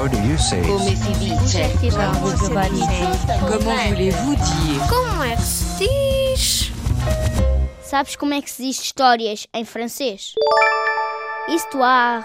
How do you say Come it? si dice? Comment voulez-vous dire Como é que se diz? Sabes como é que se diz histórias em francês? Histoire.